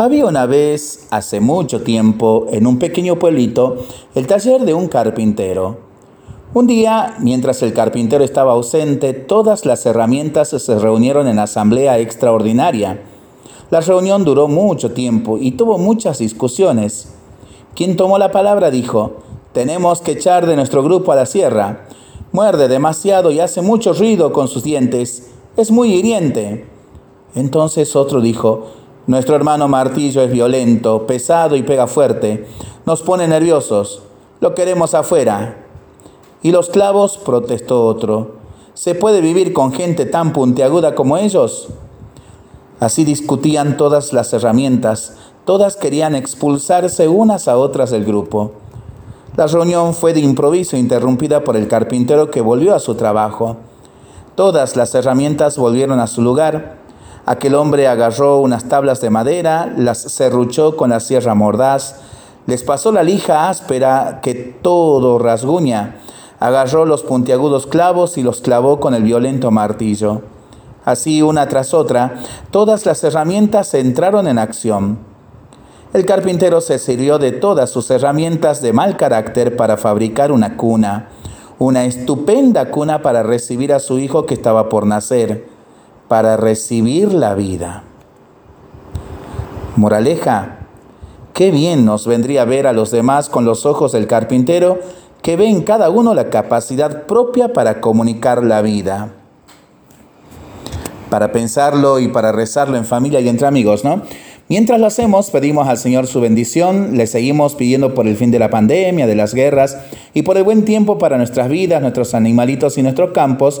Había una vez, hace mucho tiempo, en un pequeño pueblito, el taller de un carpintero. Un día, mientras el carpintero estaba ausente, todas las herramientas se reunieron en asamblea extraordinaria. La reunión duró mucho tiempo y tuvo muchas discusiones. Quien tomó la palabra dijo, tenemos que echar de nuestro grupo a la sierra. Muerde demasiado y hace mucho ruido con sus dientes. Es muy hiriente. Entonces otro dijo, nuestro hermano Martillo es violento, pesado y pega fuerte. Nos pone nerviosos. Lo queremos afuera. ¿Y los clavos? protestó otro. ¿Se puede vivir con gente tan puntiaguda como ellos? Así discutían todas las herramientas, todas querían expulsarse unas a otras del grupo. La reunión fue de improviso interrumpida por el carpintero que volvió a su trabajo. Todas las herramientas volvieron a su lugar. Aquel hombre agarró unas tablas de madera, las serruchó con la sierra mordaz, les pasó la lija áspera que todo rasguña, agarró los puntiagudos clavos y los clavó con el violento martillo. Así, una tras otra, todas las herramientas entraron en acción. El carpintero se sirvió de todas sus herramientas de mal carácter para fabricar una cuna, una estupenda cuna para recibir a su hijo que estaba por nacer, para recibir la vida. Moraleja, qué bien nos vendría ver a los demás con los ojos del carpintero que ve en cada uno la capacidad propia para comunicar la vida. Para pensarlo y para rezarlo en familia y entre amigos, ¿no? Mientras lo hacemos, pedimos al Señor su bendición, le seguimos pidiendo por el fin de la pandemia, de las guerras y por el buen tiempo para nuestras vidas, nuestros animalitos y nuestros campos.